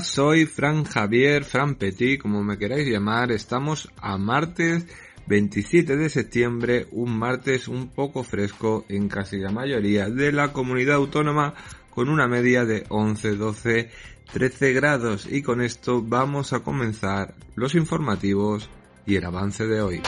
Soy Fran Javier, Fran Petit, como me queráis llamar. Estamos a martes 27 de septiembre, un martes un poco fresco en casi la mayoría de la comunidad autónoma con una media de 11, 12, 13 grados y con esto vamos a comenzar los informativos y el avance de hoy.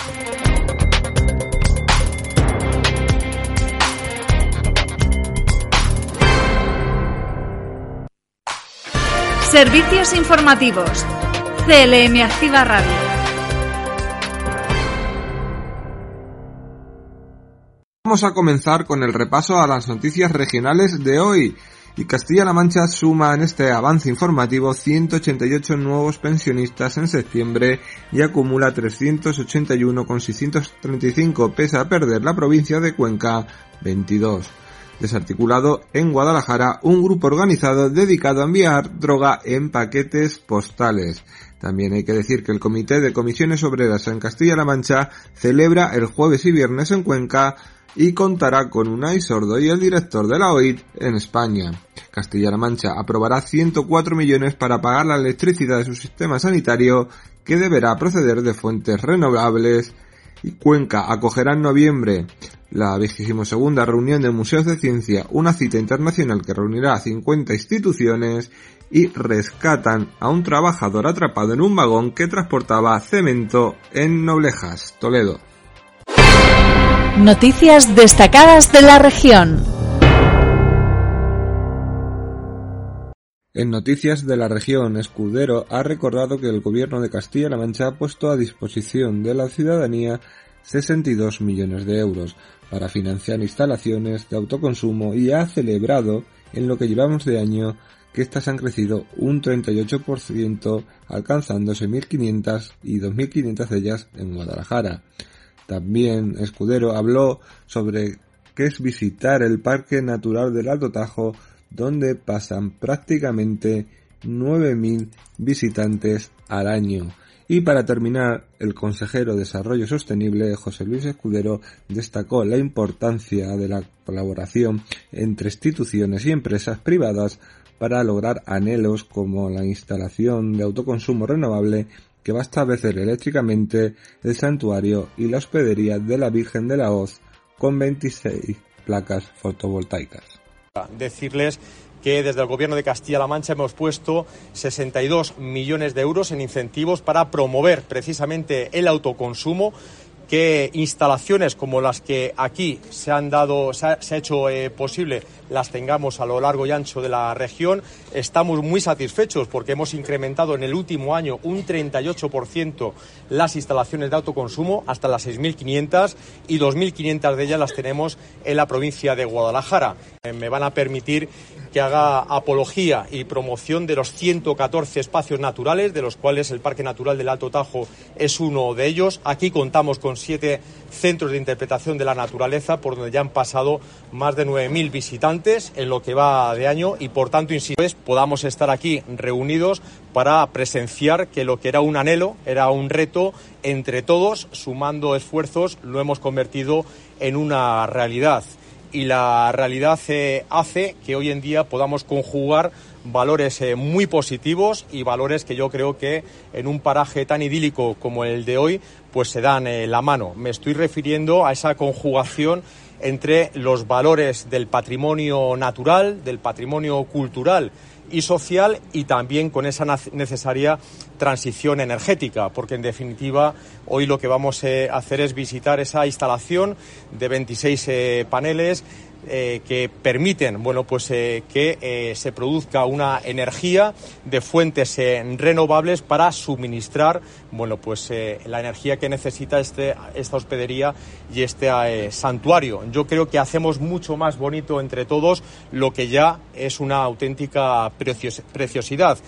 Servicios informativos. CLM Activa Radio. Vamos a comenzar con el repaso a las noticias regionales de hoy. Y Castilla-La Mancha suma en este avance informativo 188 nuevos pensionistas en septiembre y acumula 381,635 pese a perder la provincia de Cuenca 22 desarticulado en Guadalajara un grupo organizado dedicado a enviar droga en paquetes postales. También hay que decir que el Comité de Comisiones Obreras en Castilla-La Mancha celebra el jueves y viernes en Cuenca y contará con un Sordo y el director de la OIT en España. Castilla-La Mancha aprobará 104 millones para pagar la electricidad de su sistema sanitario que deberá proceder de fuentes renovables y Cuenca acogerá en noviembre la segunda reunión de Museos de Ciencia, una cita internacional que reunirá a 50 instituciones y rescatan a un trabajador atrapado en un vagón que transportaba cemento en Noblejas, Toledo. Noticias destacadas de la región. En noticias de la región, Escudero ha recordado que el gobierno de Castilla-La Mancha ha puesto a disposición de la ciudadanía 62 millones de euros para financiar instalaciones de autoconsumo y ha celebrado en lo que llevamos de año que éstas han crecido un 38% alcanzándose 1.500 y 2.500 de ellas en Guadalajara. También Escudero habló sobre qué es visitar el Parque Natural del Alto Tajo donde pasan prácticamente 9.000 visitantes al año. Y para terminar, el consejero de Desarrollo Sostenible, José Luis Escudero, destacó la importancia de la colaboración entre instituciones y empresas privadas para lograr anhelos como la instalación de autoconsumo renovable que va a establecer eléctricamente el santuario y la hospedería de la Virgen de la Hoz con 26 placas fotovoltaicas. Decirles desde el Gobierno de Castilla-La Mancha hemos puesto 62 millones de euros en incentivos para promover precisamente el autoconsumo que instalaciones como las que aquí se han dado, se ha, hecho eh, posible, las tengamos a lo largo y ancho de la región. Estamos muy satisfechos porque hemos incrementado en el último año un 38% las instalaciones de autoconsumo hasta las 6.500 y 2.500 de ellas las tenemos en la provincia de Guadalajara. Eh, me van a permitir que haga apología y promoción de los 114 espacios naturales, de los cuales el Parque Natural del Alto Tajo es uno de ellos. Aquí contamos con siete centros de interpretación de la naturaleza, por donde ya han pasado más de 9.000 visitantes en lo que va de año y, por tanto, insisto, pues, podamos estar aquí reunidos para presenciar que lo que era un anhelo, era un reto, entre todos, sumando esfuerzos, lo hemos convertido en una realidad. Y la realidad eh, hace que hoy en día podamos conjugar valores eh, muy positivos y valores que yo creo que en un paraje tan idílico como el de hoy pues se dan eh, la mano. Me estoy refiriendo a esa conjugación entre los valores del patrimonio natural, del patrimonio cultural y social y también con esa necesaria transición energética, porque en definitiva hoy lo que vamos eh, a hacer es visitar esa instalación de 26 eh, paneles eh, que permiten bueno pues eh, que eh, se produzca una energía de fuentes renovables para suministrar bueno pues la energía que necesita este, esta hospedería y este santuario. Yo creo que hacemos mucho más bonito entre todos lo que ya es una auténtica preciosidad.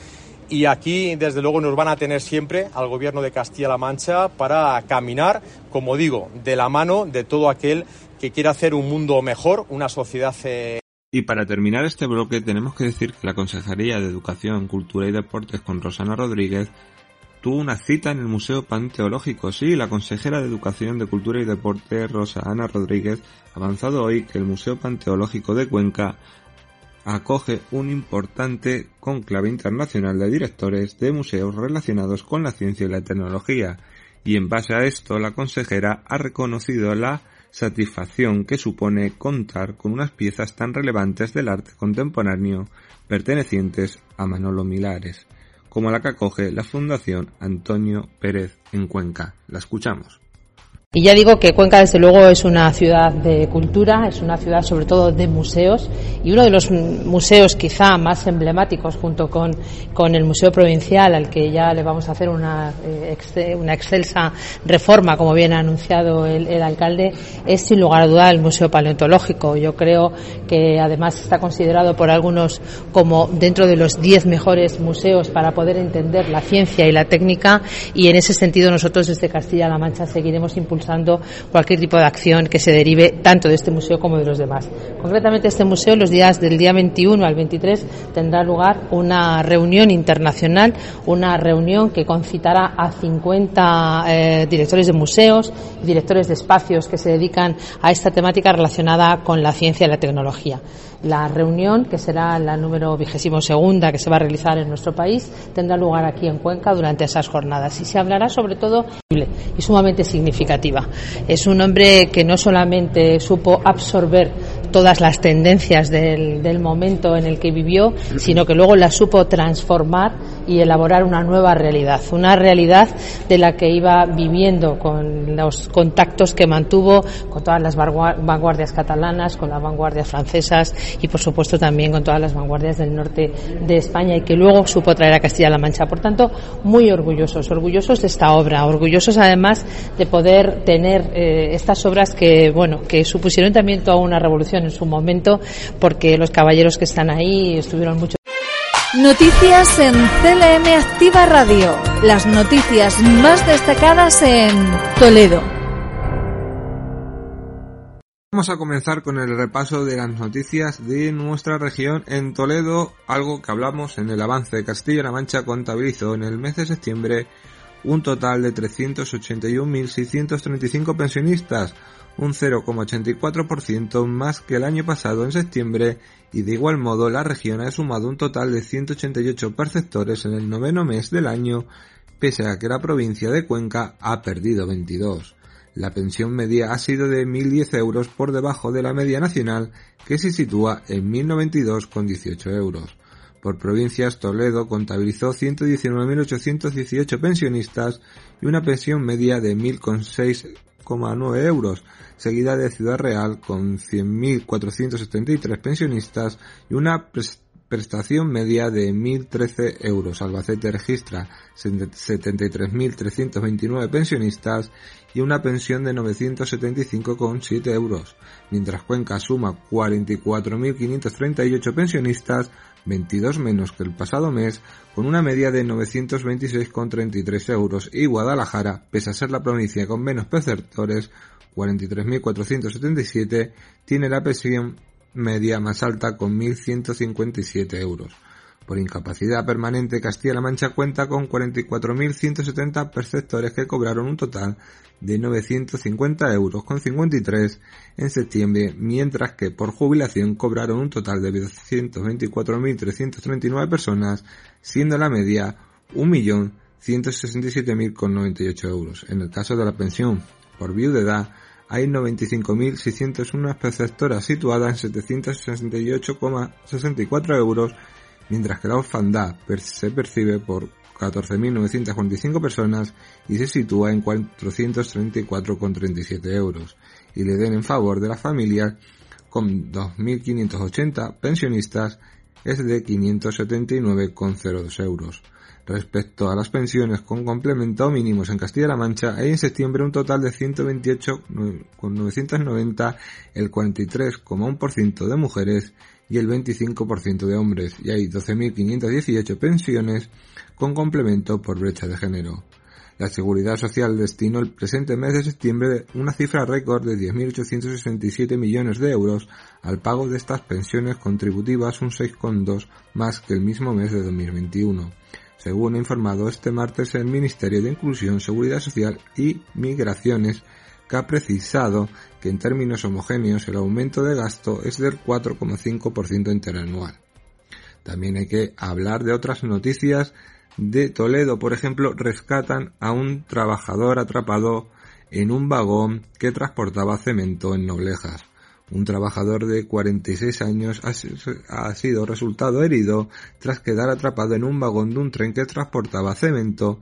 Y aquí, desde luego, nos van a tener siempre al Gobierno de Castilla-La Mancha para caminar, como digo, de la mano de todo aquel que quiera hacer un mundo mejor, una sociedad. Eh, y para terminar este bloque, tenemos que decir que la Consejería de Educación, Cultura y Deportes con Rosana Rodríguez tuvo una cita en el Museo Panteológico. Sí, la consejera de Educación, de Cultura y Deportes, Rosa Ana Rodríguez, ha avanzado hoy que el Museo Panteológico de Cuenca acoge un importante conclave internacional de directores de museos relacionados con la ciencia y la tecnología, y en base a esto la consejera ha reconocido la satisfacción que supone contar con unas piezas tan relevantes del arte contemporáneo pertenecientes a Manolo Milares, como la que acoge la Fundación Antonio Pérez en Cuenca. La escuchamos. Y ya digo que Cuenca, desde luego, es una ciudad de cultura, es una ciudad sobre todo de museos y uno de los museos quizá más emblemáticos junto con, con el Museo Provincial, al que ya le vamos a hacer una, eh, una excelsa reforma, como bien ha anunciado el, el, alcalde, es sin lugar a duda el Museo Paleontológico. Yo creo que además está considerado por algunos como dentro de los diez mejores museos para poder entender la ciencia y la técnica y en ese sentido nosotros desde Castilla-La Mancha seguiremos impulsando cualquier tipo de acción que se derive tanto de este museo como de los demás. Concretamente, este museo, los días del día 21 al 23, tendrá lugar una reunión internacional, una reunión que concitará a 50 eh, directores de museos, directores de espacios que se dedican a esta temática relacionada con la ciencia y la tecnología. La reunión, que será la número vigésimo segunda que se va a realizar en nuestro país, tendrá lugar aquí en Cuenca durante esas jornadas y se hablará sobre todo y sumamente significativa. Es un hombre que no solamente supo absorber todas las tendencias del, del, momento en el que vivió, sino que luego las supo transformar y elaborar una nueva realidad, una realidad de la que iba viviendo con los contactos que mantuvo con todas las vanguardias catalanas, con las vanguardias francesas y por supuesto también con todas las vanguardias del norte de España y que luego supo traer a Castilla-La Mancha. Por tanto, muy orgullosos, orgullosos de esta obra, orgullosos además de poder tener eh, estas obras que, bueno, que supusieron también toda una revolución en su momento porque los caballeros que están ahí estuvieron mucho Noticias en CLM Activa Radio. Las noticias más destacadas en Toledo. Vamos a comenzar con el repaso de las noticias de nuestra región en Toledo, algo que hablamos en el avance de Castilla-La Mancha contabilizó en el mes de septiembre un total de 381.635 pensionistas, un 0,84% más que el año pasado en septiembre y de igual modo la región ha sumado un total de 188 perceptores en el noveno mes del año, pese a que la provincia de Cuenca ha perdido 22. La pensión media ha sido de 1.010 euros por debajo de la media nacional, que se sitúa en 1.092,18 euros. Por provincias, Toledo contabilizó 119.818 pensionistas y una pensión media de 1.006,9 euros, seguida de Ciudad Real con 100.473 pensionistas y una prestación media de 1.013 euros. Albacete registra 73.329 pensionistas y una pensión de 975,7 euros, mientras Cuenca suma 44.538 pensionistas, 22 menos que el pasado mes, con una media de 926,33 euros, y Guadalajara, pese a ser la provincia con menos perceptores, 43.477, tiene la pensión media más alta con 1.157 euros. Por incapacidad permanente, Castilla-La Mancha cuenta con 44.170 perceptores que cobraron un total de 950 euros con 53 en septiembre, mientras que por jubilación cobraron un total de 224.339 personas, siendo la media 1.167.098 euros. En el caso de la pensión por viudedad, hay 95.601 perceptoras situadas en 768,64 euros, mientras que la orfandad se percibe por 14.945 personas y se sitúa en 434,37 euros, y le den en favor de la familia con 2.580 pensionistas es de 579,02 euros. Respecto a las pensiones con complemento mínimos en Castilla-La Mancha, hay en septiembre un total de 128,990, el 43,1% de mujeres y el 25% de hombres, y hay 12.518 pensiones con complemento por brecha de género. La Seguridad Social destinó el presente mes de septiembre una cifra récord de 10.867 millones de euros al pago de estas pensiones contributivas, un 6,2 más que el mismo mes de 2021 según ha informado este martes el Ministerio de Inclusión, Seguridad Social y Migraciones, que ha precisado que en términos homogéneos el aumento de gasto es del 4,5% interanual. También hay que hablar de otras noticias de Toledo, por ejemplo, rescatan a un trabajador atrapado en un vagón que transportaba cemento en Noblejas. Un trabajador de 46 años ha sido resultado herido tras quedar atrapado en un vagón de un tren que transportaba cemento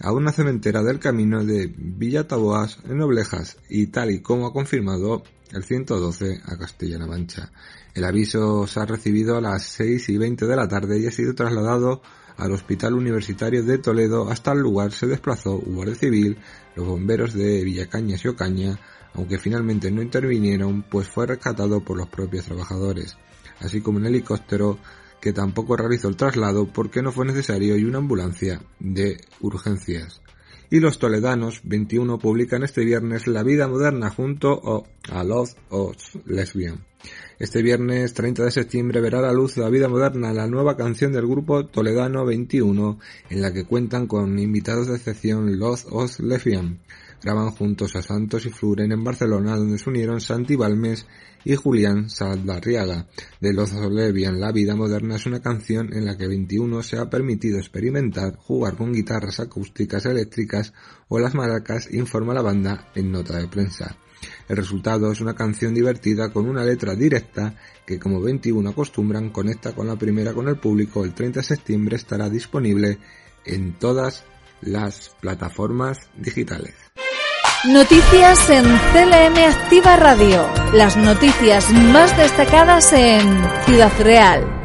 a una cementera del camino de Villa Taboas en Noblejas y tal y como ha confirmado el 112 a Castilla-La Mancha. El aviso se ha recibido a las 6 y 20 de la tarde y ha sido trasladado al Hospital Universitario de Toledo. Hasta el lugar se desplazó Guardia Civil, los bomberos de Villacañas y Ocaña, aunque finalmente no intervinieron, pues fue rescatado por los propios trabajadores, así como un helicóptero que tampoco realizó el traslado porque no fue necesario y una ambulancia de urgencias. Y los toledanos 21 publican este viernes La vida moderna junto a Los of Lesbian. Este viernes 30 de septiembre verá la luz La vida moderna, la nueva canción del grupo Toledano 21, en la que cuentan con invitados de excepción Los of Lesbian. Graban juntos a Santos y Fluren en Barcelona, donde se unieron Santi Balmes y Julián Saldarriaga. De Los Olevian, La vida moderna es una canción en la que 21 se ha permitido experimentar, jugar con guitarras acústicas eléctricas o las maracas, informa la banda en nota de prensa. El resultado es una canción divertida con una letra directa que como 21 acostumbran conecta con la primera con el público. El 30 de septiembre estará disponible en todas las plataformas digitales. Noticias en CLM Activa Radio. Las noticias más destacadas en Ciudad Real.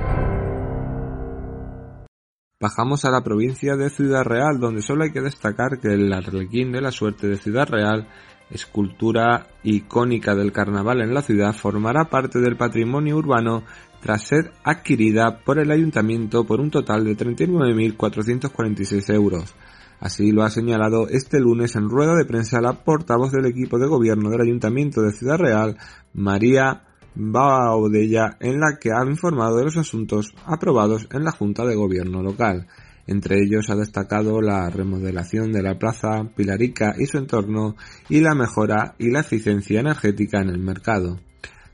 Bajamos a la provincia de Ciudad Real, donde solo hay que destacar que el arlequín de la suerte de Ciudad Real, escultura icónica del carnaval en la ciudad, formará parte del patrimonio urbano tras ser adquirida por el ayuntamiento por un total de 39.446 euros. Así lo ha señalado este lunes en rueda de prensa la portavoz del equipo de gobierno del Ayuntamiento de Ciudad Real, María Baudella, en la que ha informado de los asuntos aprobados en la Junta de Gobierno local. Entre ellos ha destacado la remodelación de la plaza Pilarica y su entorno y la mejora y la eficiencia energética en el mercado.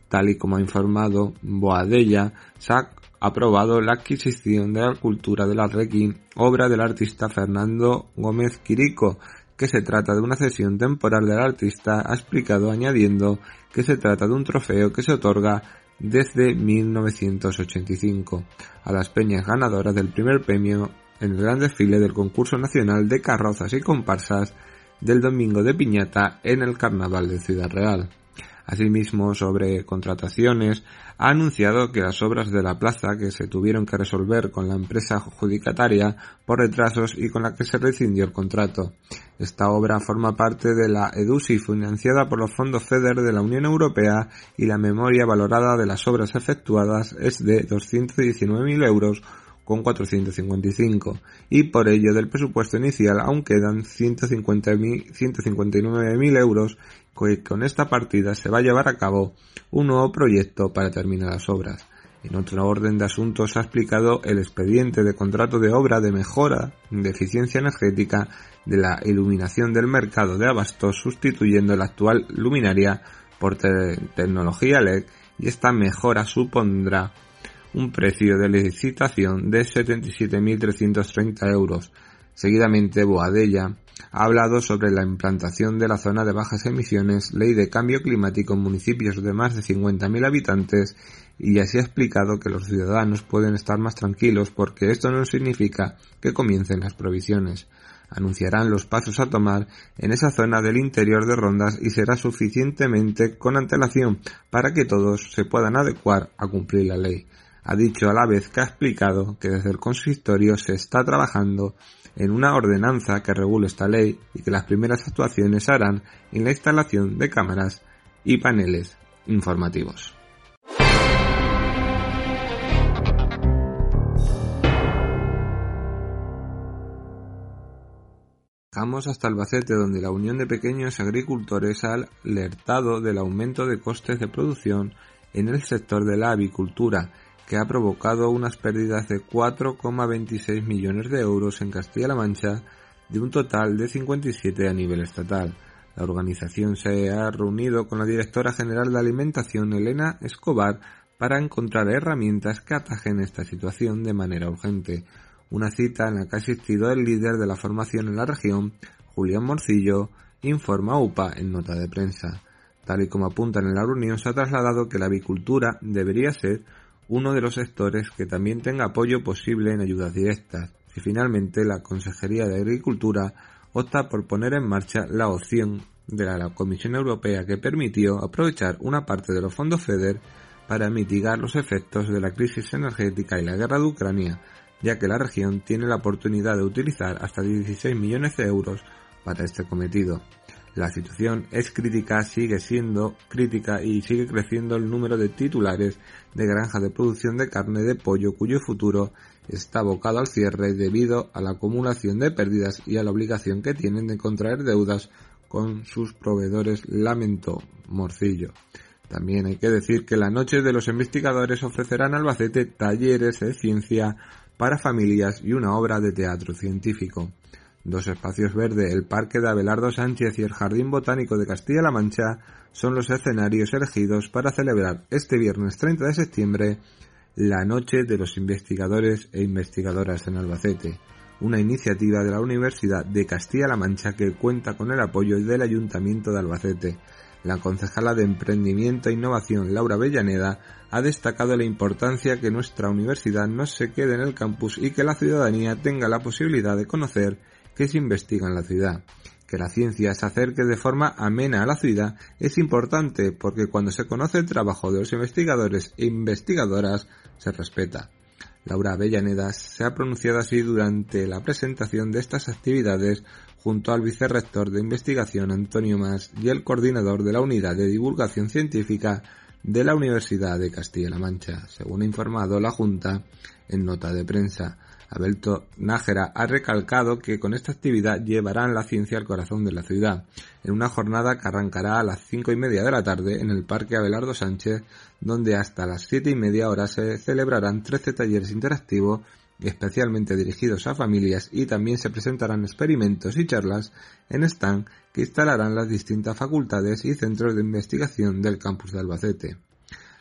Tal y como ha informado Boadella, se aprobado la adquisición de la cultura del Arlequín, obra del artista Fernando Gómez Quirico, que se trata de una cesión temporal del artista, ha explicado añadiendo que se trata de un trofeo que se otorga desde 1985 a las peñas ganadoras del primer premio en el gran desfile del concurso nacional de carrozas y comparsas del domingo de piñata en el carnaval de Ciudad Real. Asimismo, sobre contrataciones, ha anunciado que las obras de la plaza que se tuvieron que resolver con la empresa adjudicataria por retrasos y con la que se rescindió el contrato. Esta obra forma parte de la EDUSI financiada por los fondos FEDER de la Unión Europea y la memoria valorada de las obras efectuadas es de 219.000 euros con 455 y por ello del presupuesto inicial aún quedan 159.000 euros que con esta partida se va a llevar a cabo un nuevo proyecto para terminar las obras. En otro orden de asuntos ha explicado el expediente de contrato de obra de mejora de eficiencia energética de la iluminación del mercado de abastos sustituyendo la actual luminaria por tecnología LED y esta mejora supondrá un precio de licitación de 77.330 euros. Seguidamente, Boadella ha hablado sobre la implantación de la zona de bajas emisiones, ley de cambio climático en municipios de más de 50.000 habitantes y así ha explicado que los ciudadanos pueden estar más tranquilos porque esto no significa que comiencen las provisiones. Anunciarán los pasos a tomar en esa zona del interior de Rondas y será suficientemente con antelación para que todos se puedan adecuar a cumplir la ley ha dicho a la vez que ha explicado que desde el consistorio se está trabajando en una ordenanza que regule esta ley y que las primeras actuaciones se harán en la instalación de cámaras y paneles informativos. Vamos hasta Albacete, donde la Unión de Pequeños Agricultores ha alertado del aumento de costes de producción en el sector de la avicultura que ha provocado unas pérdidas de 4,26 millones de euros en Castilla-La Mancha de un total de 57 a nivel estatal. La organización se ha reunido con la directora general de alimentación, Elena Escobar, para encontrar herramientas que atajen esta situación de manera urgente. Una cita en la que ha asistido el líder de la formación en la región, Julián Morcillo, informa UPA en nota de prensa. Tal y como apuntan en la reunión, se ha trasladado que la avicultura debería ser uno de los sectores que también tenga apoyo posible en ayudas directas. Si finalmente la Consejería de Agricultura opta por poner en marcha la opción de la Comisión Europea que permitió aprovechar una parte de los fondos FEDER para mitigar los efectos de la crisis energética y la guerra de Ucrania, ya que la región tiene la oportunidad de utilizar hasta 16 millones de euros para este cometido. La situación es crítica, sigue siendo crítica y sigue creciendo el número de titulares de granjas de producción de carne de pollo cuyo futuro está abocado al cierre debido a la acumulación de pérdidas y a la obligación que tienen de contraer deudas con sus proveedores, lamentó Morcillo. También hay que decir que la noche de los investigadores ofrecerán Albacete talleres de ciencia para familias y una obra de teatro científico. Dos espacios verdes, el Parque de Abelardo Sánchez y el Jardín Botánico de Castilla-La Mancha, son los escenarios elegidos para celebrar este viernes 30 de septiembre la Noche de los Investigadores e Investigadoras en Albacete, una iniciativa de la Universidad de Castilla-La Mancha que cuenta con el apoyo del Ayuntamiento de Albacete, la concejala de Emprendimiento e Innovación, Laura Bellaneda, ha destacado la importancia que nuestra universidad no se quede en el campus y que la ciudadanía tenga la posibilidad de conocer qué se investiga en la ciudad. Que la ciencia se acerque de forma amena a la ciudad es importante porque cuando se conoce el trabajo de los investigadores e investigadoras se respeta. Laura Avellaneda se ha pronunciado así durante la presentación de estas actividades junto al vicerrector de investigación Antonio Mas y el coordinador de la unidad de divulgación científica de la Universidad de Castilla-La Mancha, según ha informado la Junta en nota de prensa. Abelto Nájera ha recalcado que con esta actividad llevarán la ciencia al corazón de la ciudad, en una jornada que arrancará a las cinco y media de la tarde en el Parque Abelardo Sánchez, donde hasta las siete y media horas se celebrarán 13 talleres interactivos especialmente dirigidos a familias y también se presentarán experimentos y charlas en stand que instalarán las distintas facultades y centros de investigación del campus de Albacete.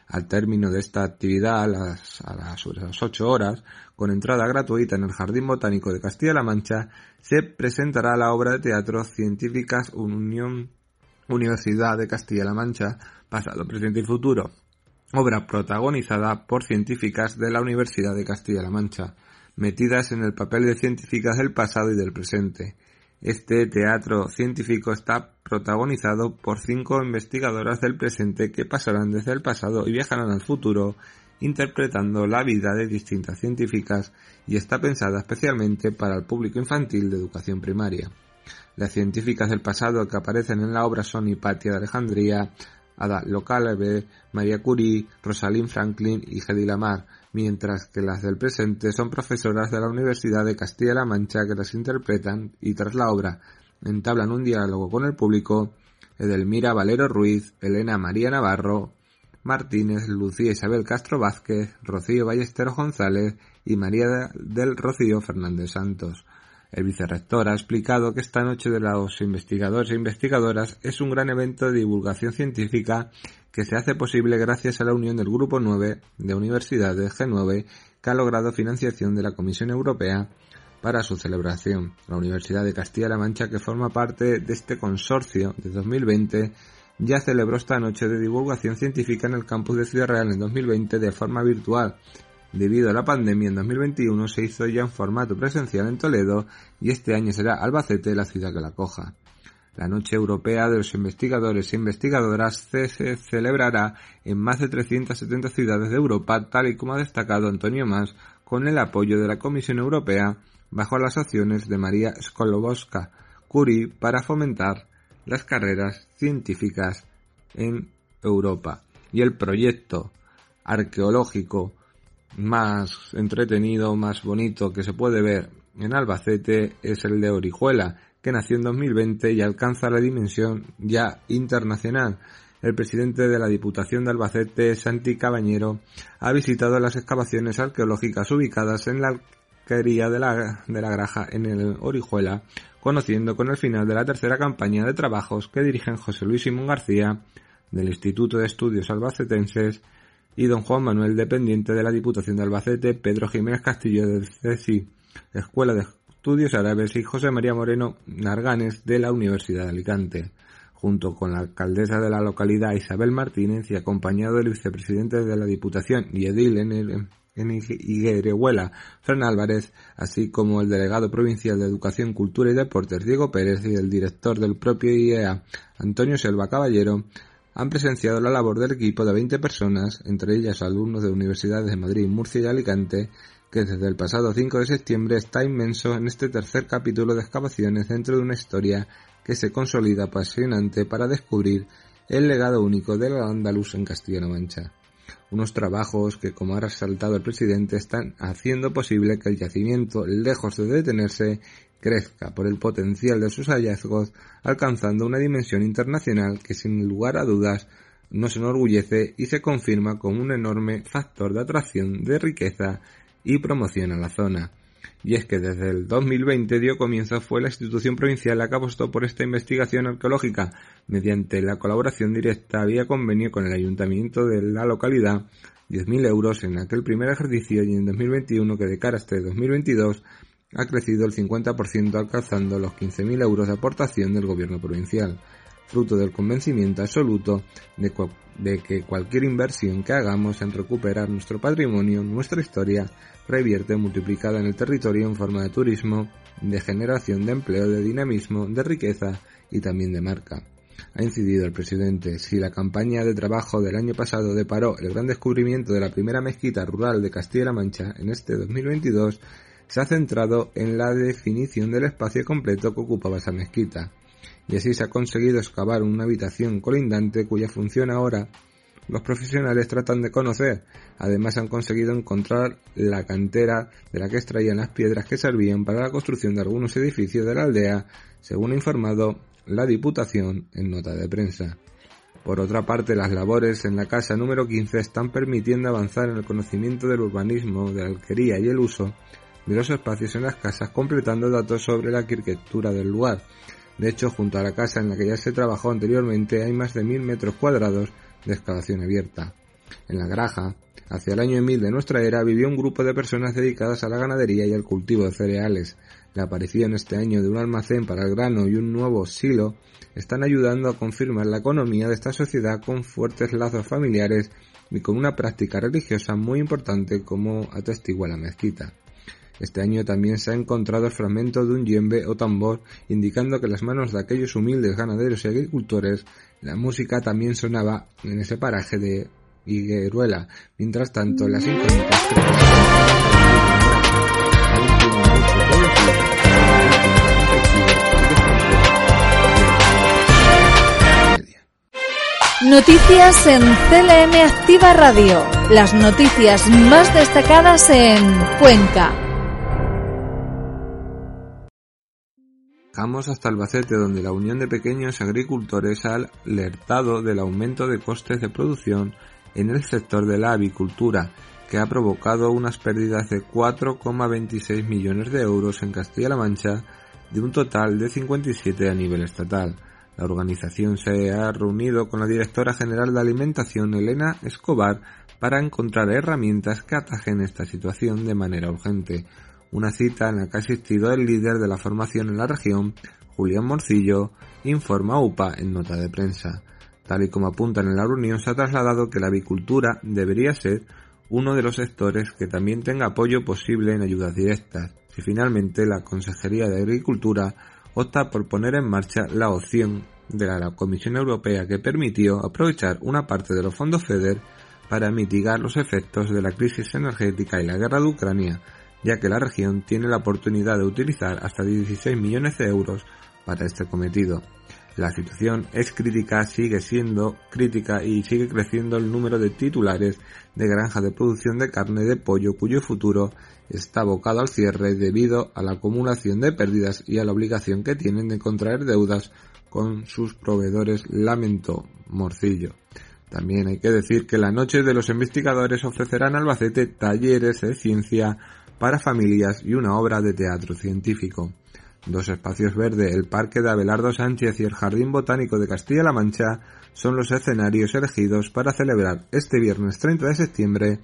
Al término de esta actividad, a las, a las 8 horas, con entrada gratuita en el Jardín Botánico de Castilla-La Mancha, se presentará la obra de teatro Científicas Unión Universidad de Castilla-La Mancha, pasado, presente y futuro, obra protagonizada por científicas de la Universidad de Castilla-La Mancha, metidas en el papel de científicas del pasado y del presente. Este teatro científico está protagonizado por cinco investigadoras del presente que pasarán desde el pasado y viajarán al futuro interpretando la vida de distintas científicas y está pensada especialmente para el público infantil de educación primaria. Las científicas del pasado que aparecen en la obra son Hipatia de Alejandría, Ada Localebe, María Curie, Rosalind Franklin y Hedy Lamar, mientras que las del presente son profesoras de la Universidad de Castilla-La Mancha que las interpretan y tras la obra entablan un diálogo con el público Edelmira Valero Ruiz, Elena María Navarro, Martínez, Lucía Isabel Castro Vázquez, Rocío Ballesteros González y María del Rocío Fernández Santos. El vicerrector ha explicado que esta noche de los investigadores e investigadoras es un gran evento de divulgación científica que se hace posible gracias a la unión del Grupo 9 de Universidades G9 que ha logrado financiación de la Comisión Europea para su celebración. La Universidad de Castilla-La Mancha, que forma parte de este consorcio de 2020, ya celebró esta noche de divulgación científica en el campus de Ciudad Real en 2020 de forma virtual. Debido a la pandemia en 2021 se hizo ya en formato presencial en Toledo y este año será Albacete la ciudad que la coja. La Noche Europea de los Investigadores e Investigadoras se celebrará en más de 370 ciudades de Europa, tal y como ha destacado Antonio Mas, con el apoyo de la Comisión Europea bajo las acciones de María Skolowska Curie para fomentar las carreras científicas en Europa. Y el proyecto arqueológico más entretenido, más bonito que se puede ver en Albacete es el de Orihuela, que nació en 2020 y alcanza la dimensión ya internacional. El presidente de la Diputación de Albacete, Santi Cabañero, ha visitado las excavaciones arqueológicas ubicadas en la pesquería de la, de la Graja en el Orihuela, conociendo con el final de la tercera campaña de trabajos que dirigen José Luis Simón García, del Instituto de Estudios Albacetenses, y don Juan Manuel, dependiente de la Diputación de Albacete, Pedro Jiménez Castillo de CECI, Escuela de Estudios Árabes, y José María Moreno Narganes de la Universidad de Alicante junto con la alcaldesa de la localidad Isabel Martínez y acompañado del vicepresidente de la Diputación y edil en, el, en Fran Álvarez, así como el delegado provincial de Educación, Cultura y Deportes, Diego Pérez, y el director del propio IEA, Antonio Selva Caballero, han presenciado la labor del equipo de 20 personas, entre ellas alumnos de universidades de Madrid, Murcia y Alicante, que desde el pasado 5 de septiembre está inmenso en este tercer capítulo de excavaciones dentro de una historia que se consolida apasionante para descubrir el legado único del andaluz en Castilla-La Mancha. Unos trabajos que, como ha resaltado el presidente, están haciendo posible que el yacimiento, lejos de detenerse, crezca por el potencial de sus hallazgos, alcanzando una dimensión internacional que, sin lugar a dudas, nos enorgullece y se confirma como un enorme factor de atracción de riqueza y promoción a la zona. Y es que desde el 2020 dio comienzo fue la institución provincial la que apostó por esta investigación arqueológica mediante la colaboración directa vía convenio con el ayuntamiento de la localidad 10.000 euros en aquel primer ejercicio y en 2021 que de cara a este 2022 ha crecido el 50% alcanzando los 15.000 euros de aportación del gobierno provincial, fruto del convencimiento absoluto de, de que cualquier inversión que hagamos en recuperar nuestro patrimonio, nuestra historia, revierte multiplicada en el territorio en forma de turismo, de generación de empleo, de dinamismo, de riqueza y también de marca. Ha incidido el presidente, si la campaña de trabajo del año pasado deparó el gran descubrimiento de la primera mezquita rural de Castilla-La Mancha en este 2022, se ha centrado en la definición del espacio completo que ocupaba esa mezquita, y así se ha conseguido excavar una habitación colindante cuya función ahora los profesionales tratan de conocer. Además han conseguido encontrar la cantera de la que extraían las piedras que servían para la construcción de algunos edificios de la aldea, según ha informado la Diputación en nota de prensa. Por otra parte, las labores en la casa número 15 están permitiendo avanzar en el conocimiento del urbanismo, de la alquería y el uso de los espacios en las casas, completando datos sobre la arquitectura del lugar. De hecho, junto a la casa en la que ya se trabajó anteriormente hay más de mil metros cuadrados de excavación abierta. En la Graja, hacia el año 1000 de nuestra era, vivió un grupo de personas dedicadas a la ganadería y al cultivo de cereales. La aparición este año de un almacén para el grano y un nuevo silo están ayudando a confirmar la economía de esta sociedad con fuertes lazos familiares y con una práctica religiosa muy importante como atestigua la mezquita. Este año también se ha encontrado el fragmento de un yembe o tambor, indicando que en las manos de aquellos humildes ganaderos y agricultores la música también sonaba en ese paraje de Higueruela. Mientras tanto, las incógnitas Noticias en CLM Activa Radio. Las noticias más destacadas en Cuenca. Vamos hasta Albacete, donde la Unión de Pequeños Agricultores ha alertado del aumento de costes de producción en el sector de la avicultura, que ha provocado unas pérdidas de 4,26 millones de euros en Castilla-La Mancha, de un total de 57 a nivel estatal. La organización se ha reunido con la directora general de alimentación, Elena Escobar, para encontrar herramientas que atajen esta situación de manera urgente una cita en la que ha asistido el líder de la formación en la región, Julián Morcillo, informa UPA en nota de prensa. Tal y como apuntan en la reunión, se ha trasladado que la avicultura debería ser uno de los sectores que también tenga apoyo posible en ayudas directas, si finalmente la Consejería de Agricultura opta por poner en marcha la opción de la Comisión Europea que permitió aprovechar una parte de los fondos FEDER para mitigar los efectos de la crisis energética y la guerra de Ucrania ya que la región tiene la oportunidad de utilizar hasta 16 millones de euros para este cometido. La situación es crítica, sigue siendo crítica y sigue creciendo el número de titulares de granjas de producción de carne de pollo cuyo futuro está abocado al cierre debido a la acumulación de pérdidas y a la obligación que tienen de contraer deudas con sus proveedores, lamentó Morcillo. También hay que decir que la noche de los investigadores ofrecerán Albacete talleres de ciencia para familias y una obra de teatro científico. Dos espacios verdes, el Parque de Abelardo Sánchez y el Jardín Botánico de Castilla-La Mancha, son los escenarios elegidos para celebrar este viernes 30 de septiembre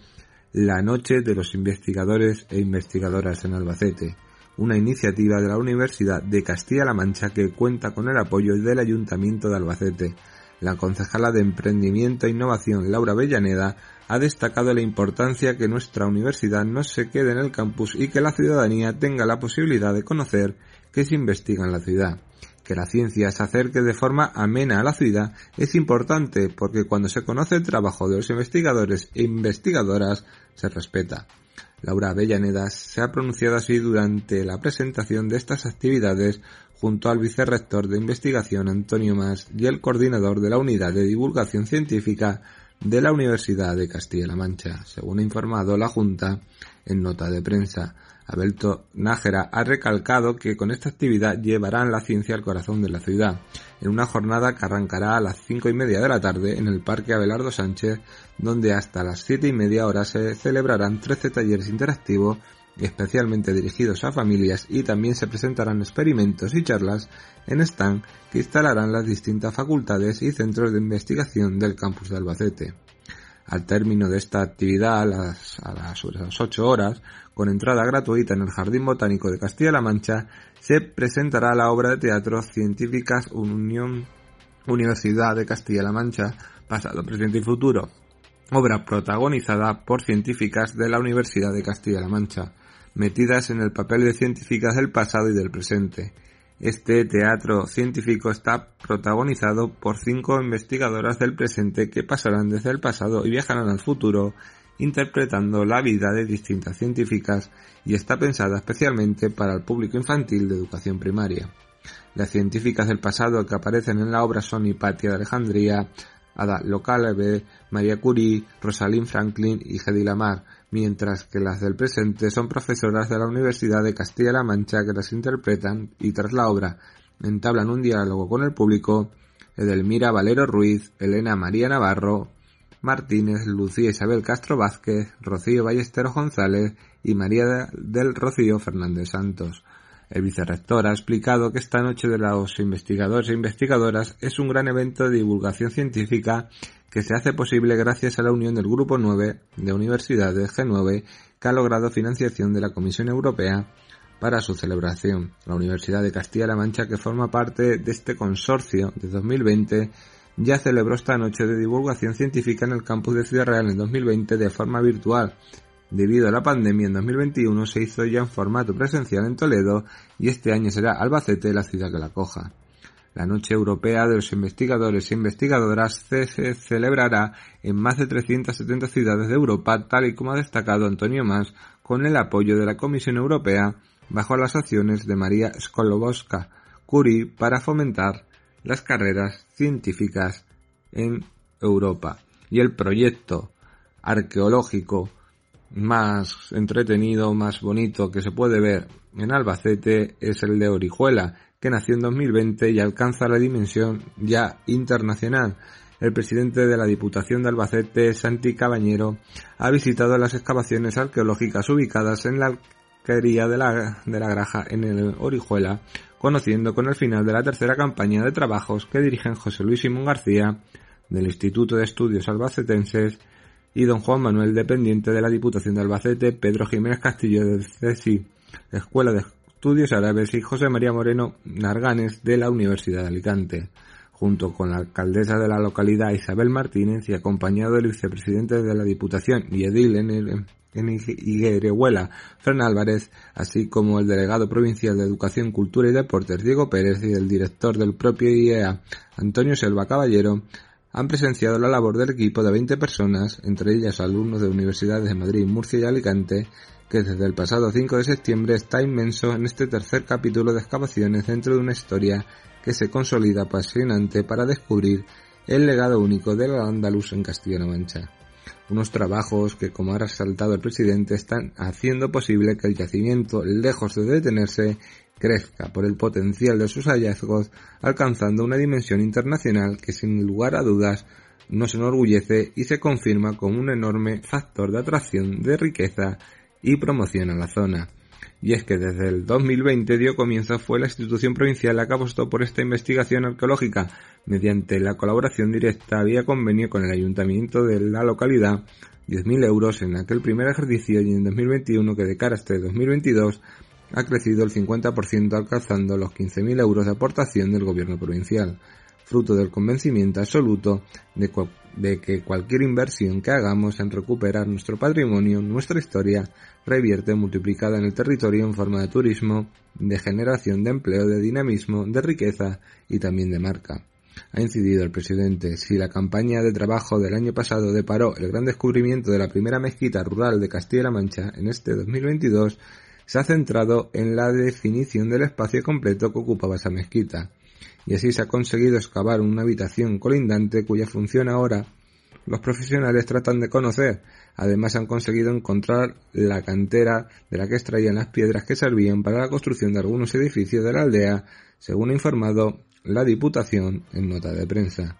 la Noche de los Investigadores e Investigadoras en Albacete, una iniciativa de la Universidad de Castilla-La Mancha que cuenta con el apoyo del Ayuntamiento de Albacete. La concejala de Emprendimiento e Innovación, Laura Bellaneda, ha destacado la importancia que nuestra universidad no se quede en el campus y que la ciudadanía tenga la posibilidad de conocer que se investiga en la ciudad. Que la ciencia se acerque de forma amena a la ciudad es importante porque cuando se conoce el trabajo de los investigadores e investigadoras se respeta. Laura Avellaneda se ha pronunciado así durante la presentación de estas actividades junto al vicerrector de investigación Antonio Mas y el coordinador de la unidad de divulgación científica de la Universidad de Castilla-La Mancha, según ha informado la Junta en nota de prensa. Abelto Nájera ha recalcado que con esta actividad llevarán la ciencia al corazón de la ciudad, en una jornada que arrancará a las cinco y media de la tarde en el Parque Abelardo Sánchez, donde hasta las siete y media horas se celebrarán 13 talleres interactivos especialmente dirigidos a familias y también se presentarán experimentos y charlas en stand que instalarán las distintas facultades y centros de investigación del campus de Albacete. Al término de esta actividad, a las, a las 8 horas, con entrada gratuita en el Jardín Botánico de Castilla-La Mancha, se presentará la obra de teatro Científicas Unión Universidad de Castilla-La Mancha, pasado, presente y futuro, obra protagonizada por científicas de la Universidad de Castilla-La Mancha, metidas en el papel de científicas del pasado y del presente. Este teatro científico está protagonizado por cinco investigadoras del presente que pasarán desde el pasado y viajarán al futuro interpretando la vida de distintas científicas y está pensada especialmente para el público infantil de educación primaria. Las científicas del pasado que aparecen en la obra son Hipatia de Alejandría, Ada Localebe, María Curie, Rosalind Franklin y Hedy Lamar, mientras que las del presente son profesoras de la Universidad de Castilla-La Mancha que las interpretan y tras la obra entablan un diálogo con el público Edelmira Valero Ruiz, Elena María Navarro, Martínez, Lucía Isabel Castro Vázquez, Rocío Ballesteros González y María del Rocío Fernández Santos. El vicerrector ha explicado que esta noche de los investigadores e investigadoras es un gran evento de divulgación científica que se hace posible gracias a la unión del Grupo 9 de Universidades G9 que ha logrado financiación de la Comisión Europea para su celebración. La Universidad de Castilla-La Mancha, que forma parte de este consorcio de 2020, ya celebró esta noche de divulgación científica en el campus de Ciudad Real en 2020 de forma virtual. Debido a la pandemia en 2021 se hizo ya en formato presencial en Toledo y este año será Albacete la ciudad que la coja. La Noche Europea de los Investigadores e Investigadoras se celebrará en más de 370 ciudades de Europa, tal y como ha destacado Antonio Mas, con el apoyo de la Comisión Europea bajo las acciones de María Skolowska Curie para fomentar las carreras científicas en Europa. Y el proyecto arqueológico más entretenido, más bonito que se puede ver en Albacete es el de Orihuela, que nació en 2020 y alcanza la dimensión ya internacional. El presidente de la Diputación de Albacete, Santi Cabañero, ha visitado las excavaciones arqueológicas ubicadas en la alquería de la, de la Graja en el Orihuela, conociendo con el final de la tercera campaña de trabajos que dirigen José Luis Simón García, del Instituto de Estudios Albacetenses, y don Juan Manuel, dependiente de la Diputación de Albacete, Pedro Jiménez Castillo del CESI, Escuela de Estudios Árabes y José María Moreno Narganes de la Universidad de Alicante, junto con la alcaldesa de la localidad Isabel Martínez y acompañado del vicepresidente de la Diputación y edil en, el, en Fran Álvarez, así como el delegado provincial de Educación, Cultura y Deportes, Diego Pérez, y el director del propio IEA, Antonio Selva Caballero, han presenciado la labor del equipo de 20 personas, entre ellas alumnos de universidades de Madrid, Murcia y Alicante, que desde el pasado 5 de septiembre está inmenso en este tercer capítulo de excavaciones dentro de una historia que se consolida apasionante para descubrir el legado único del andaluz en Castilla-La Mancha. Unos trabajos que, como ha resaltado el presidente, están haciendo posible que el yacimiento, lejos de detenerse, crezca por el potencial de sus hallazgos, alcanzando una dimensión internacional que sin lugar a dudas nos enorgullece y se confirma como un enorme factor de atracción de riqueza y promociona la zona. Y es que desde el 2020 dio comienzo fue la institución provincial la que apostó por esta investigación arqueológica mediante la colaboración directa vía convenio con el ayuntamiento de la localidad 10.000 euros en aquel primer ejercicio y en 2021 que de cara a este 2022 ha crecido el 50% alcanzando los 15.000 euros de aportación del gobierno provincial, fruto del convencimiento absoluto de, de, que cualquier inversión que hagamos en recuperar nuestro patrimonio, nuestra historia, revierte multiplicada en el territorio en forma de turismo, de generación de empleo, de dinamismo, de riqueza y también de marca. Ha incidido el presidente, si la campaña de trabajo del año pasado deparó el gran descubrimiento de la primera mezquita rural de Castilla-La Mancha en este 2022, se ha centrado en la definición del espacio completo que ocupaba esa mezquita, y así se ha conseguido excavar una habitación colindante cuya función ahora los profesionales tratan de conocer. Además han conseguido encontrar la cantera de la que extraían las piedras que servían para la construcción de algunos edificios de la aldea, según ha informado la Diputación en nota de prensa.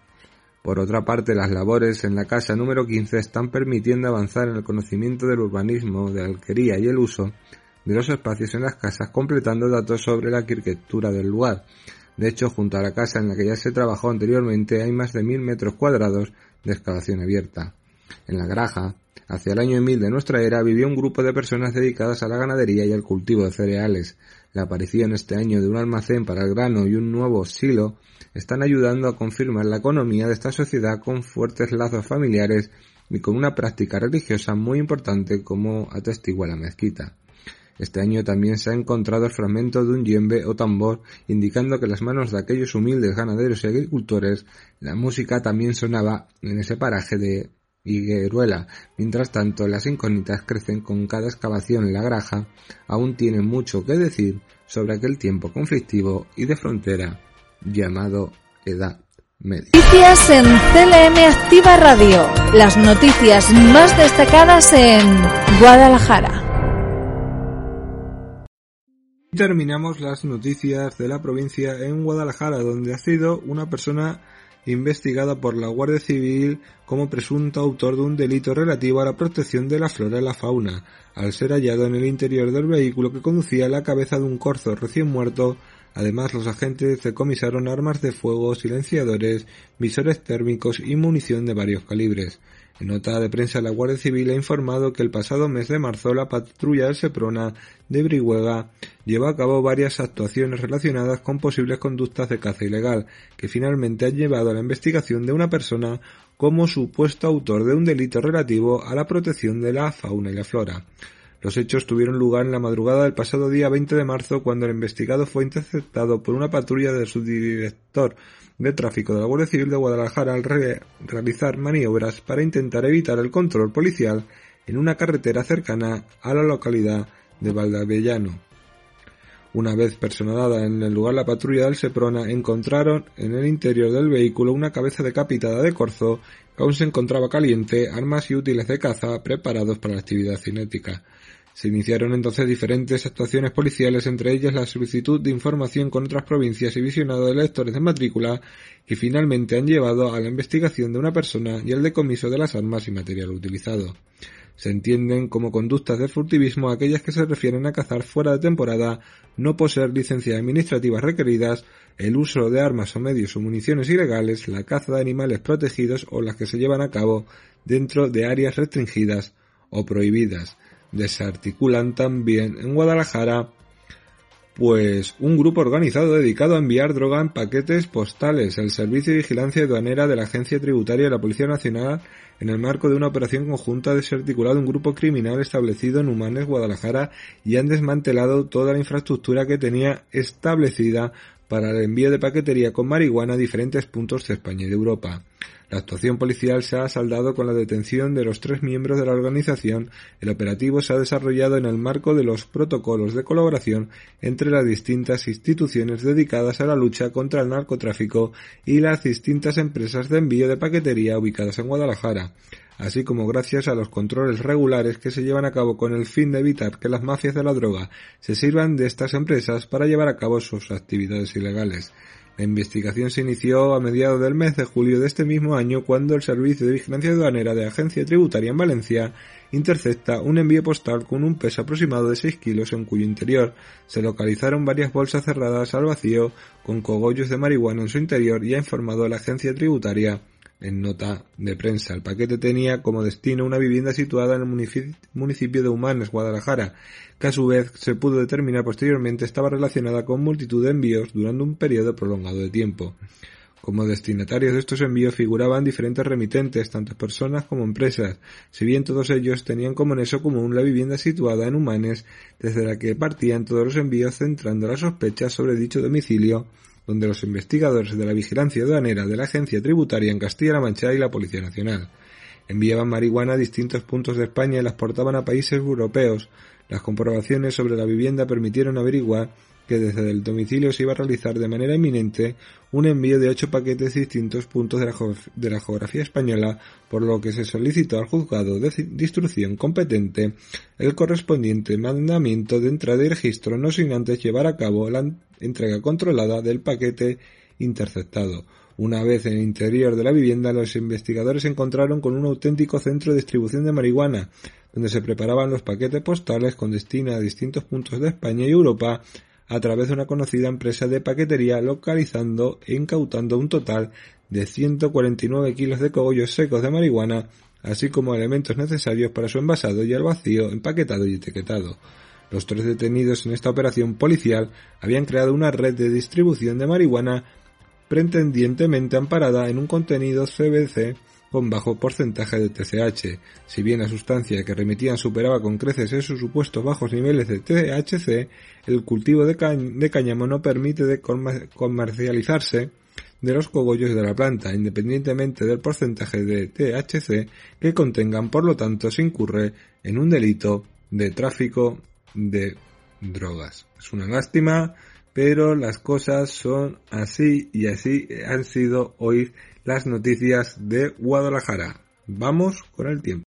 Por otra parte, las labores en la casa número 15 están permitiendo avanzar en el conocimiento del urbanismo, de la alquería y el uso de los espacios en las casas, completando datos sobre la arquitectura del lugar. De hecho, junto a la casa en la que ya se trabajó anteriormente hay más de mil metros cuadrados de excavación abierta. En la Graja, hacia el año 1000 de nuestra era, vivió un grupo de personas dedicadas a la ganadería y al cultivo de cereales la aparición este año de un almacén para el grano y un nuevo silo están ayudando a confirmar la economía de esta sociedad con fuertes lazos familiares y con una práctica religiosa muy importante como atestigua la mezquita. Este año también se ha encontrado el fragmento de un yembe o tambor, indicando que las manos de aquellos humildes ganaderos y agricultores la música también sonaba en ese paraje de Higueruela. Mientras tanto, las incógnitas crecen con cada excavación en la graja, aún tienen mucho que decir sobre aquel tiempo conflictivo y de frontera llamado Edad Media. Noticias en CLM Activa Radio. Las noticias más destacadas en Guadalajara. Terminamos las noticias de la provincia en Guadalajara, donde ha sido una persona investigada por la Guardia Civil como presunto autor de un delito relativo a la protección de la flora y la fauna, al ser hallado en el interior del vehículo que conducía la cabeza de un corzo recién muerto. Además, los agentes decomisaron armas de fuego, silenciadores, visores térmicos y munición de varios calibres. En nota de prensa, la Guardia Civil ha informado que el pasado mes de marzo la patrulla del Seprona de Brihuega llevó a cabo varias actuaciones relacionadas con posibles conductas de caza ilegal, que finalmente han llevado a la investigación de una persona como supuesto autor de un delito relativo a la protección de la fauna y la flora. Los hechos tuvieron lugar en la madrugada del pasado día 20 de marzo cuando el investigado fue interceptado por una patrulla del subdirector de tráfico de la Guardia Civil de Guadalajara al realizar maniobras para intentar evitar el control policial en una carretera cercana a la localidad de Valdavellano. Una vez personada en el lugar la patrulla del Seprona encontraron en el interior del vehículo una cabeza decapitada de corzo que aún se encontraba caliente, armas y útiles de caza preparados para la actividad cinética. Se iniciaron entonces diferentes actuaciones policiales, entre ellas la solicitud de información con otras provincias y visionado de lectores de matrícula, que finalmente han llevado a la investigación de una persona y al decomiso de las armas y material utilizado. Se entienden como conductas de furtivismo aquellas que se refieren a cazar fuera de temporada, no poseer licencias administrativas requeridas, el uso de armas o medios o municiones ilegales, la caza de animales protegidos o las que se llevan a cabo dentro de áreas restringidas o prohibidas desarticulan también en Guadalajara pues un grupo organizado dedicado a enviar droga en paquetes postales. El Servicio de Vigilancia Aduanera de la Agencia Tributaria de la Policía Nacional, en el marco de una operación conjunta, desarticulado un grupo criminal establecido en Humanes, Guadalajara, y han desmantelado toda la infraestructura que tenía establecida para el envío de paquetería con marihuana a diferentes puntos de España y de Europa. La actuación policial se ha saldado con la detención de los tres miembros de la organización. El operativo se ha desarrollado en el marco de los protocolos de colaboración entre las distintas instituciones dedicadas a la lucha contra el narcotráfico y las distintas empresas de envío de paquetería ubicadas en Guadalajara así como gracias a los controles regulares que se llevan a cabo con el fin de evitar que las mafias de la droga se sirvan de estas empresas para llevar a cabo sus actividades ilegales. La investigación se inició a mediados del mes de julio de este mismo año cuando el Servicio de Vigilancia Aduanera de Agencia Tributaria en Valencia intercepta un envío postal con un peso aproximado de 6 kilos en cuyo interior se localizaron varias bolsas cerradas al vacío con cogollos de marihuana en su interior y ha informado a la agencia tributaria en nota de prensa. El paquete tenía como destino una vivienda situada en el municipio de Humanes, Guadalajara, que a su vez se pudo determinar posteriormente estaba relacionada con multitud de envíos durante un periodo prolongado de tiempo. Como destinatarios de estos envíos figuraban diferentes remitentes, tanto personas como empresas, si bien todos ellos tenían como eso común la vivienda situada en Humanes, desde la que partían todos los envíos centrando las sospechas sobre dicho domicilio, donde los investigadores de la vigilancia aduanera de la Agencia Tributaria en Castilla-La Mancha y la Policía Nacional enviaban marihuana a distintos puntos de España y la exportaban a países europeos. Las comprobaciones sobre la vivienda permitieron averiguar que desde el domicilio se iba a realizar de manera inminente un envío de ocho paquetes de distintos puntos de la, de la, geografía española, por lo que se solicitó al juzgado de, instrucción competente el correspondiente mandamiento de entrada y registro, no sin antes llevar a cabo la entrega controlada del paquete interceptado. Una vez en el interior de la vivienda, los investigadores se encontraron con un auténtico centro de distribución de marihuana, donde se preparaban los paquetes postales con destino a distintos puntos de España y Europa a través de una conocida empresa de paquetería localizando e incautando un total de 149 kilos de cogollos secos de marihuana, así como elementos necesarios para su envasado y al vacío, empaquetado y etiquetado. Los tres detenidos en esta operación policial habían creado una red de distribución de marihuana pretendientemente amparada en un contenido CBC con bajo porcentaje de TCH. Si bien la sustancia que remitían superaba con creces esos supuestos bajos niveles de THC, el cultivo de, cáñamo no permite comercializarse de los cogollos de la planta, independientemente del porcentaje de THC que contengan, por lo tanto se incurre en un delito de tráfico de drogas. Es una lástima, pero las cosas son así y así han sido hoy las noticias de Guadalajara. Vamos con el tiempo.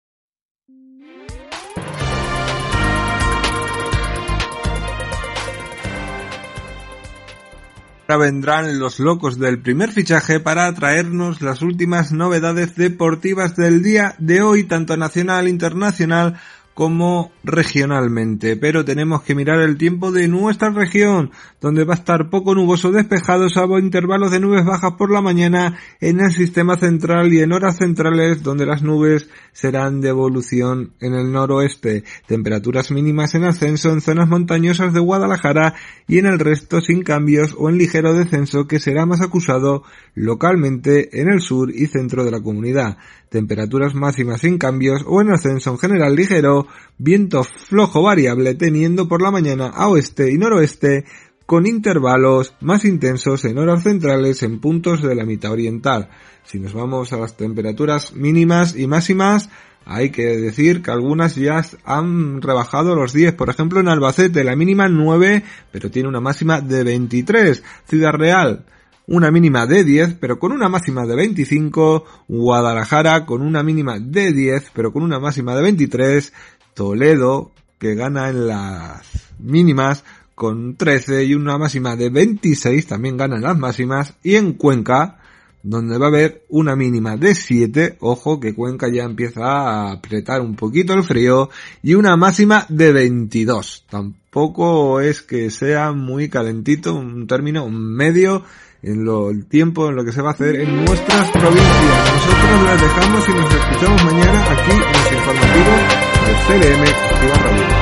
Ahora vendrán los locos del primer fichaje para traernos las últimas novedades deportivas del día de hoy, tanto nacional, internacional, como regionalmente, pero tenemos que mirar el tiempo de nuestra región, donde va a estar poco nuboso despejado, salvo intervalos de nubes bajas por la mañana en el sistema central y en horas centrales, donde las nubes serán de evolución en el noroeste, temperaturas mínimas en ascenso en zonas montañosas de Guadalajara y en el resto sin cambios o en ligero descenso que será más acusado localmente en el sur y centro de la comunidad. Temperaturas máximas sin cambios o en ascenso en general ligero, viento flojo variable teniendo por la mañana a oeste y noroeste con intervalos más intensos en horas centrales en puntos de la mitad oriental. Si nos vamos a las temperaturas mínimas y máximas, hay que decir que algunas ya han rebajado los 10. Por ejemplo, en Albacete la mínima 9, pero tiene una máxima de 23. Ciudad Real una mínima de 10, pero con una máxima de 25, Guadalajara con una mínima de 10, pero con una máxima de 23, Toledo, que gana en las mínimas con 13 y una máxima de 26, también gana en las máximas, y en Cuenca, donde va a haber una mínima de 7, ojo que Cuenca ya empieza a apretar un poquito el frío, y una máxima de 22. Tampoco es que sea muy calentito, un término medio en lo, el tiempo, en lo que se va a hacer en nuestras provincias. Nosotros las dejamos y nos escuchamos mañana aquí en los informativos CLM Activa Radio.